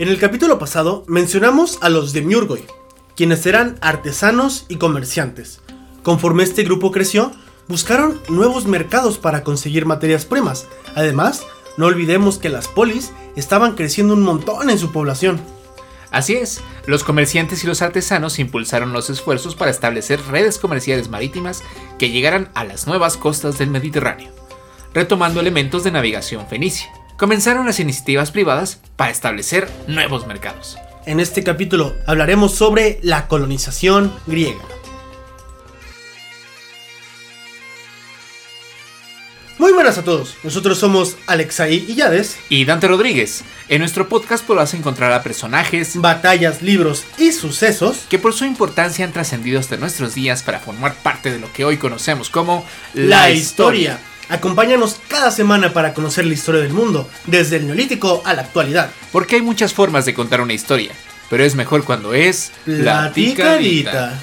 En el capítulo pasado mencionamos a los de Miurgoy, quienes eran artesanos y comerciantes. Conforme este grupo creció, buscaron nuevos mercados para conseguir materias primas. Además, no olvidemos que las polis estaban creciendo un montón en su población. Así es, los comerciantes y los artesanos impulsaron los esfuerzos para establecer redes comerciales marítimas que llegaran a las nuevas costas del Mediterráneo, retomando elementos de navegación fenicia comenzaron las iniciativas privadas para establecer nuevos mercados. En este capítulo hablaremos sobre la colonización griega. Muy buenas a todos, nosotros somos Alexai y Yades y Dante Rodríguez. En nuestro podcast podrás encontrar a personajes, batallas, libros y sucesos que por su importancia han trascendido hasta nuestros días para formar parte de lo que hoy conocemos como la, historia. Acompáñanos cada semana para conocer la historia del mundo, desde el neolítico a la actualidad. Porque hay muchas formas de contar una historia, pero es mejor cuando es platicadita.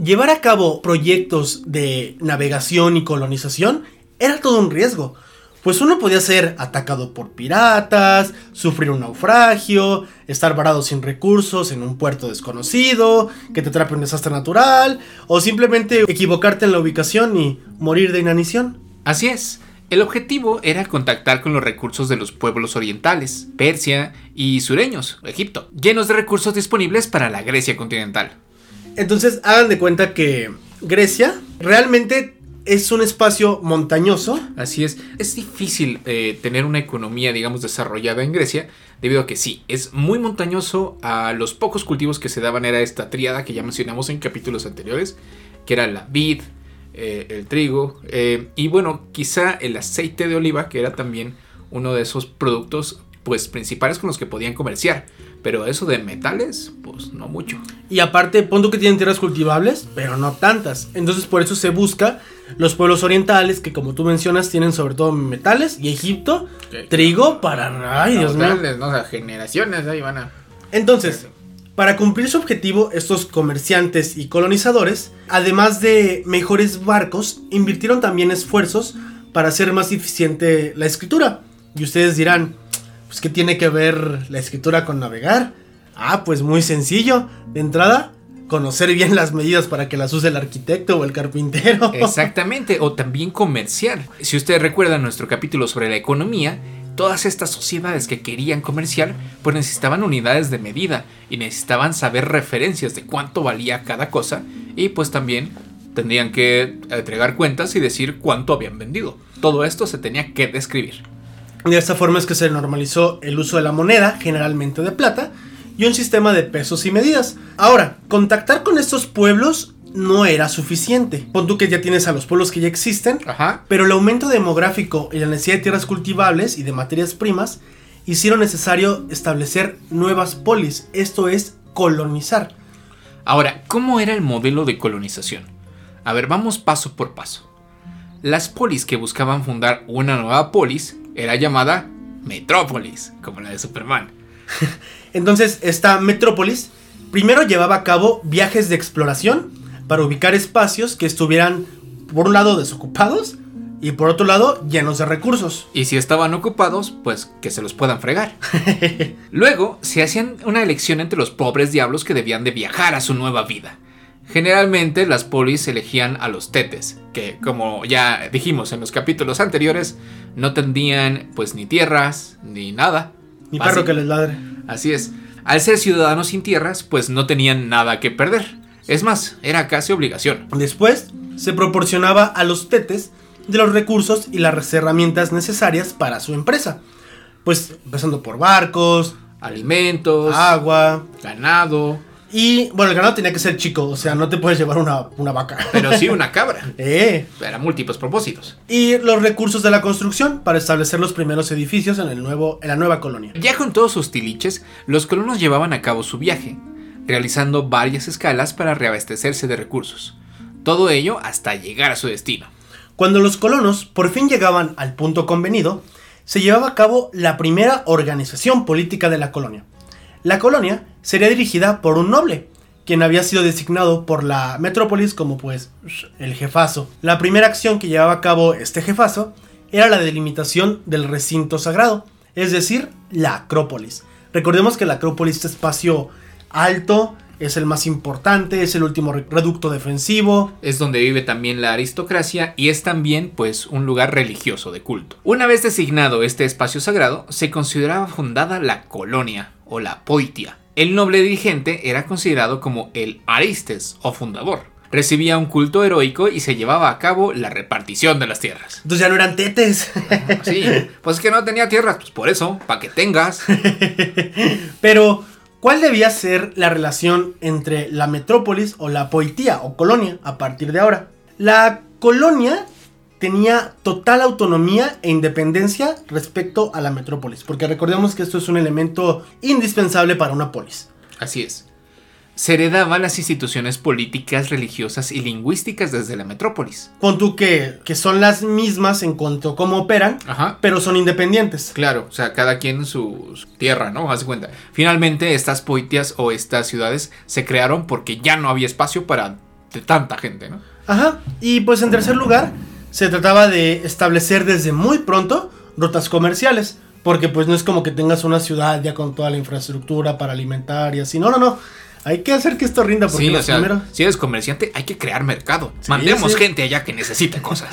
Llevar a cabo proyectos de navegación y colonización era todo un riesgo pues uno podía ser atacado por piratas, sufrir un naufragio, estar varado sin recursos en un puerto desconocido, que te atrape un desastre natural, o simplemente equivocarte en la ubicación y morir de inanición. Así es. El objetivo era contactar con los recursos de los pueblos orientales, Persia y sureños, Egipto, llenos de recursos disponibles para la Grecia continental. Entonces hagan de cuenta que Grecia realmente es un espacio montañoso. Así es. Es difícil eh, tener una economía, digamos, desarrollada en Grecia, debido a que sí, es muy montañoso. A los pocos cultivos que se daban era esta tríada que ya mencionamos en capítulos anteriores, que era la vid, eh, el trigo, eh, y bueno, quizá el aceite de oliva, que era también uno de esos productos pues principales con los que podían comerciar. Pero eso de metales, pues no mucho. Y aparte, punto que tienen tierras cultivables, pero no tantas. Entonces por eso se busca los pueblos orientales, que como tú mencionas, tienen sobre todo metales, y Egipto, trigo para... Ay, Dios mío. No, o generaciones ahí van a... Entonces, para cumplir su objetivo, estos comerciantes y colonizadores, además de mejores barcos, invirtieron también esfuerzos para hacer más eficiente la escritura. Y ustedes dirán, pues ¿qué tiene que ver la escritura con navegar? Ah, pues muy sencillo. De entrada, conocer bien las medidas para que las use el arquitecto o el carpintero. Exactamente, o también comerciar. Si ustedes recuerdan nuestro capítulo sobre la economía, todas estas sociedades que querían comerciar, pues necesitaban unidades de medida y necesitaban saber referencias de cuánto valía cada cosa y pues también tendrían que entregar cuentas y decir cuánto habían vendido. Todo esto se tenía que describir. De esta forma es que se normalizó el uso de la moneda, generalmente de plata, y un sistema de pesos y medidas. Ahora, contactar con estos pueblos no era suficiente. Pon tú que ya tienes a los pueblos que ya existen, pero el aumento demográfico y la necesidad de tierras cultivables y de materias primas hicieron necesario establecer nuevas polis, esto es colonizar. Ahora, ¿cómo era el modelo de colonización? A ver, vamos paso por paso. Las polis que buscaban fundar una nueva polis era llamada Metrópolis, como la de Superman. Entonces, esta Metrópolis primero llevaba a cabo viajes de exploración para ubicar espacios que estuvieran, por un lado, desocupados y por otro lado, llenos de recursos. Y si estaban ocupados, pues que se los puedan fregar. Luego, se hacían una elección entre los pobres diablos que debían de viajar a su nueva vida. Generalmente las polis elegían a los tetes, que como ya dijimos en los capítulos anteriores, no tendrían pues ni tierras ni nada. Ni perro que les ladre. Así es. Al ser ciudadanos sin tierras, pues no tenían nada que perder. Es más, era casi obligación. Después, se proporcionaba a los tetes de los recursos y las herramientas necesarias para su empresa. Pues empezando por barcos, alimentos, agua, ganado, y bueno, el ganado tenía que ser chico, o sea, no te puedes llevar una, vaca. Pero sí una cabra. eh. Para múltiples propósitos. Y los recursos de la construcción para establecer los primeros edificios en, el nuevo, en la nueva colonia. Ya con todos sus tiliches, los colonos llevaban a cabo su viaje, realizando varias escalas para reabastecerse de recursos. Todo ello hasta llegar a su destino. Cuando los colonos por fin llegaban al punto convenido, se llevaba a cabo la primera organización política de la colonia la colonia sería dirigida por un noble, quien había sido designado por la metrópolis como pues el jefazo. La primera acción que llevaba a cabo este jefazo era la delimitación del recinto sagrado, es decir, la Acrópolis. Recordemos que la Acrópolis es espacio alto, es el más importante, es el último reducto defensivo. Es donde vive también la aristocracia y es también pues un lugar religioso de culto. Una vez designado este espacio sagrado, se consideraba fundada la colonia o la poitia, el noble dirigente era considerado como el Aristes o fundador. Recibía un culto heroico y se llevaba a cabo la repartición de las tierras. Entonces ya no eran tetes. Sí, pues es que no tenía tierras, pues por eso, para que tengas. Pero, ¿cuál debía ser la relación entre la metrópolis o la poitía o colonia a partir de ahora? La colonia tenía total autonomía e independencia respecto a la metrópolis, porque recordemos que esto es un elemento indispensable para una polis. Así es. Se heredaban las instituciones políticas, religiosas y lingüísticas desde la metrópolis. Pon tú que, que son las mismas en cuanto a cómo operan, pero son independientes. Claro, o sea, cada quien su, su tierra, ¿no? Haz cuenta. Finalmente, estas poitias o estas ciudades se crearon porque ya no había espacio para tanta gente, ¿no? Ajá, y pues en tercer lugar, se trataba de establecer desde muy pronto rutas comerciales. Porque pues no es como que tengas una ciudad ya con toda la infraestructura para alimentar y así. No, no, no. Hay que hacer que esto rinda porque sí, si eres comerciante hay que crear mercado. Mandemos gente allá que necesite cosas.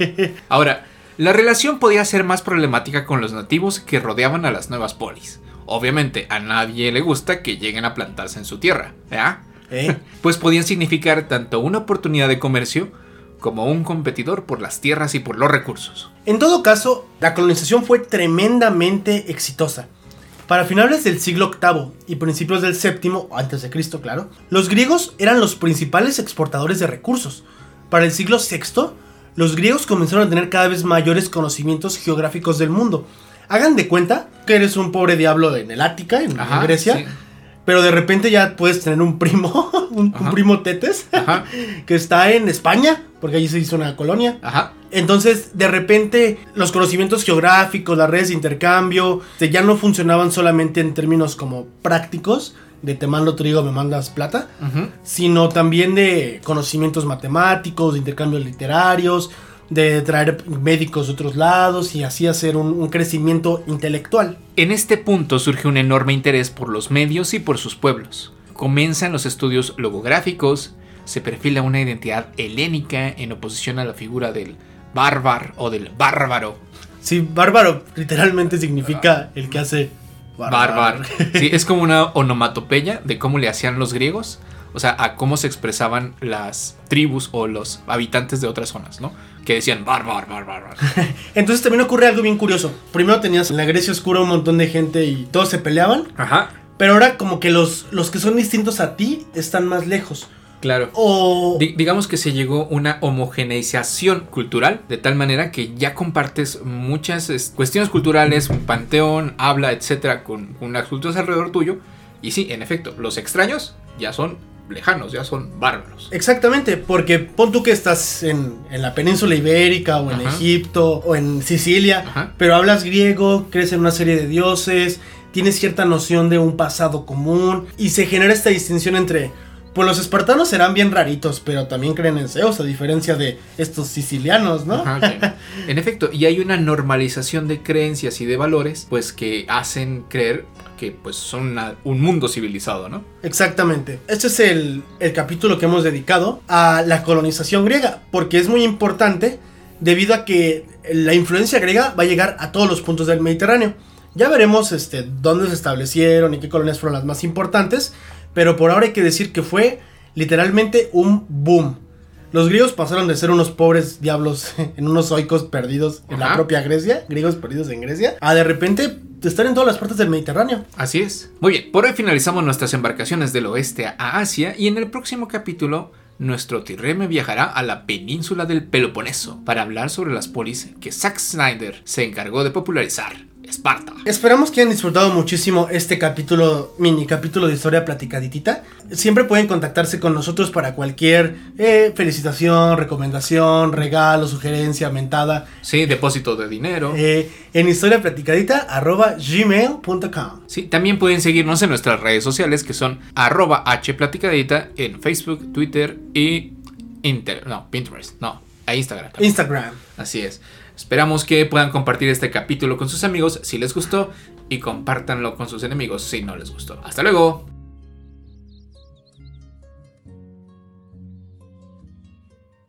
Ahora, la relación podía ser más problemática con los nativos que rodeaban a las nuevas polis. Obviamente a nadie le gusta que lleguen a plantarse en su tierra, ¿verdad? ¿Eh? Pues podían significar tanto una oportunidad de comercio como un competidor por las tierras y por los recursos. En todo caso, la colonización fue tremendamente exitosa. Para finales del siglo VIII y principios del VII, antes de Cristo, claro, los griegos eran los principales exportadores de recursos. Para el siglo VI, los griegos comenzaron a tener cada vez mayores conocimientos geográficos del mundo. Hagan de cuenta que eres un pobre diablo en el Ática, en, Grecia, pero de repente ya puedes tener un primo, un, primo Tetes, que está en España, porque allí se hizo una colonia. Ajá. Entonces, de repente, los conocimientos geográficos, las redes de intercambio, ya no funcionaban solamente en términos como prácticos, de te mando trigo, me mandas plata, sino también de conocimientos matemáticos, de intercambios literarios, de traer médicos de otros lados y así hacer un, crecimiento intelectual. En este punto surge un enorme interés por los medios y por sus pueblos. Comienzan los estudios logográficos, se perfila una identidad helénica en oposición a la figura del bárbaro o del bárbaro. Sí, bárbaro literalmente significa el que hace bárbaro. Sí, es como una onomatopeya de cómo le hacían los griegos, o sea, a cómo se expresaban las tribus o los habitantes de otras zonas, ¿no? que decían bárbaro, bárbaro. Entonces también ocurre algo bien curioso. Primero tenías en la Grecia oscura un montón de gente y todos se peleaban. Ajá. Pero ahora como que los, los que son distintos a ti están más lejos. Claro. O digamos que se llegó una homogeneización cultural de tal manera que ya compartes muchas cuestiones culturales, un panteón, habla, etcétera, con, con las culturas alrededor tuyo. Y sí, en efecto, los extraños ya son lejanos, ya son bárbaros. Exactamente, porque pon tú que estás en, la península ibérica o en Egipto o en Sicilia, pero hablas griego, crees en una serie de dioses, tienes cierta noción de un pasado común y se genera esta distinción entre pues los espartanos serán bien raritos, pero también creen en Zeus, a diferencia de estos sicilianos, ¿no? En efecto, y hay una normalización de creencias y de valores, pues que hacen creer que pues son un mundo civilizado, ¿no? Exactamente. Este es el, el capítulo que hemos dedicado a la colonización griega, porque es muy importante debido a que la influencia griega va a llegar a todos los puntos del Mediterráneo. Ya veremos este, dónde se establecieron y qué colonias fueron las más importantes, pero por ahora hay que decir que fue literalmente un boom. Los griegos pasaron de ser unos pobres diablos en unos oicos perdidos en la propia Grecia, griegos perdidos en Grecia, a de repente estar en todas las partes del Mediterráneo. Así es. Muy bien, por hoy finalizamos nuestras embarcaciones del oeste a Asia y en el próximo capítulo nuestro tirreme viajará a la península del Peloponeso para hablar sobre las polis que Zack Snyder se encargó de popularizar Esparta. Esperamos que hayan disfrutado muchísimo este capítulo, mini capítulo de historia platicaditita. Siempre pueden contactarse con nosotros para cualquier eh, felicitación, recomendación, regalo, sugerencia, mentada. Sí, depósito de dinero. Eh, en historiaplaticadita.gmail.com Sí, también pueden seguirnos en nuestras redes sociales que son arroba hplaticadita en Facebook, Twitter y Inter no, Pinterest, no, a Instagram. también. Instagram. Así es. Esperamos que puedan compartir este capítulo con sus amigos si les gustó y compártanlo con sus enemigos si no les gustó. Hasta luego.